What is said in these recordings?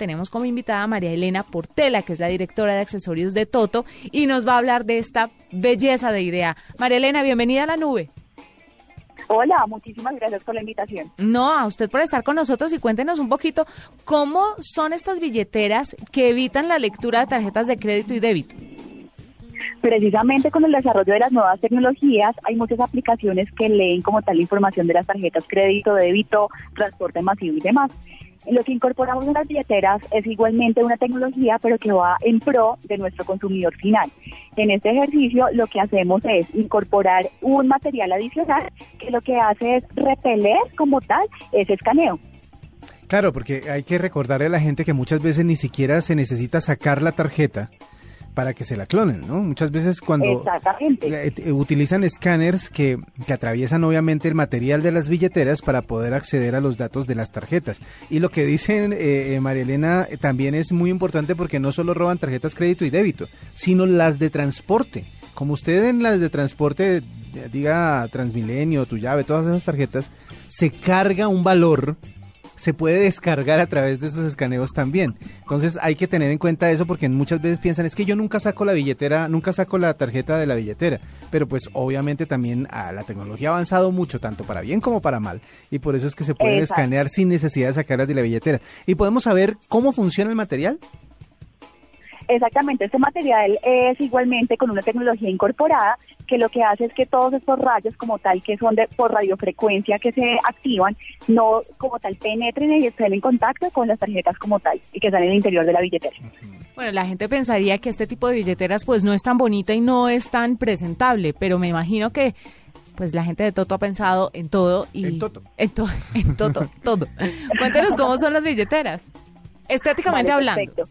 Tenemos como invitada a María Elena Portela, que es la directora de accesorios de Toto, y nos va a hablar de esta belleza de idea. María Elena, bienvenida a la nube. Hola, muchísimas gracias por la invitación. No, a usted por estar con nosotros y cuéntenos un poquito cómo son estas billeteras que evitan la lectura de tarjetas de crédito y débito. Precisamente con el desarrollo de las nuevas tecnologías hay muchas aplicaciones que leen como tal la información de las tarjetas crédito, débito, transporte masivo y demás. Lo que incorporamos en las billeteras es igualmente una tecnología, pero que va en pro de nuestro consumidor final. En este ejercicio lo que hacemos es incorporar un material adicional que lo que hace es repeler como tal ese escaneo. Claro, porque hay que recordarle a la gente que muchas veces ni siquiera se necesita sacar la tarjeta para que se la clonen, ¿no? Muchas veces cuando eh, eh, utilizan escáneres que, que, atraviesan obviamente el material de las billeteras para poder acceder a los datos de las tarjetas. Y lo que dicen eh, eh María Elena también es muy importante porque no solo roban tarjetas crédito y débito, sino las de transporte. Como usted en las de transporte diga Transmilenio, tu llave, todas esas tarjetas, se carga un valor se puede descargar a través de esos escaneos también. Entonces hay que tener en cuenta eso porque muchas veces piensan es que yo nunca saco la billetera, nunca saco la tarjeta de la billetera, pero pues obviamente también ah, la tecnología ha avanzado mucho, tanto para bien como para mal, y por eso es que se pueden escanear sin necesidad de sacarlas de la billetera. ¿Y podemos saber cómo funciona el material? Exactamente, este material es igualmente con una tecnología incorporada que lo que hace es que todos estos rayos como tal que son de por radiofrecuencia que se activan, no como tal penetren y estén en contacto con las tarjetas como tal y que están en el interior de la billetera. Bueno, la gente pensaría que este tipo de billeteras pues no es tan bonita y no es tan presentable, pero me imagino que pues la gente de Toto ha pensado en todo y en Toto, en, en Toto, todo. Cuéntenos cómo son las billeteras, estéticamente hablando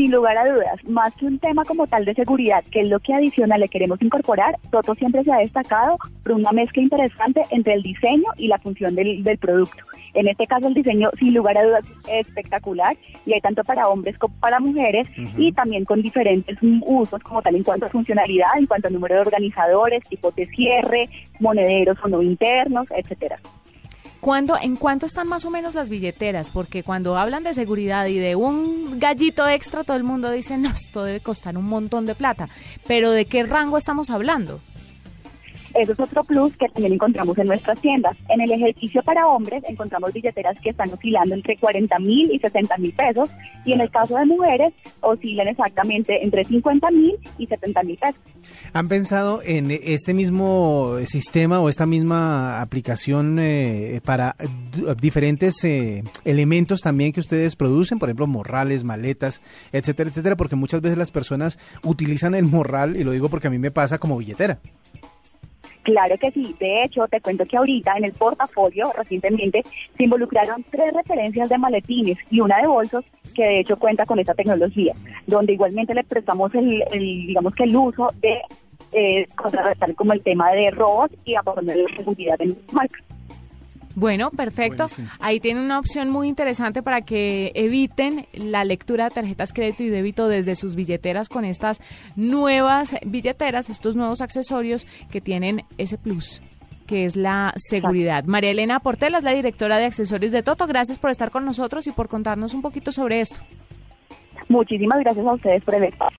sin lugar a dudas, más que un tema como tal de seguridad, que es lo que adicional le queremos incorporar, Toto siempre se ha destacado por una mezcla interesante entre el diseño y la función del, producto. En este caso el diseño sin lugar a dudas es espectacular y hay tanto para hombres como para mujeres y también con diferentes usos como tal en cuanto a funcionalidad, en cuanto a número de organizadores, tipos de cierre, monederos o no internos, etcétera. ¿En cuánto están más o menos las billeteras? Porque cuando hablan de seguridad y de un gallito extra, todo el mundo dice, no, esto debe costar un montón de plata. Pero ¿de qué rango estamos hablando? Eso es otro plus que también encontramos en nuestras tiendas. En el ejercicio para hombres encontramos billeteras que están oscilando entre 40 mil y 60 mil pesos y en el caso de mujeres oscilan exactamente entre 50 mil y 70 mil pesos. ¿Han pensado en este mismo sistema o esta misma aplicación eh, para diferentes eh, elementos también que ustedes producen? Por ejemplo, morrales, maletas, etcétera, etcétera, porque muchas veces las personas utilizan el morral, y lo digo porque a mí me pasa como billetera. Claro que sí. De hecho, te cuento que ahorita en el portafolio recientemente se involucraron tres referencias de maletines y una de bolsos que de hecho cuenta con esta tecnología, donde igualmente le prestamos el, digamos que el uso de eh, contrarrestar como el tema de robos y a poner la seguridad en marca. Bueno, perfecto. Ahí tienen una opción muy interesante para que eviten la lectura de tarjetas crédito y débito desde sus billeteras con estas nuevas billeteras, estos nuevos accesorios que tienen ese plus que es la seguridad. María Elena Portela es la directora de accesorios de Toto. Gracias por estar con nosotros y por contarnos un poquito sobre esto. Muchísimas gracias a ustedes por el espacio.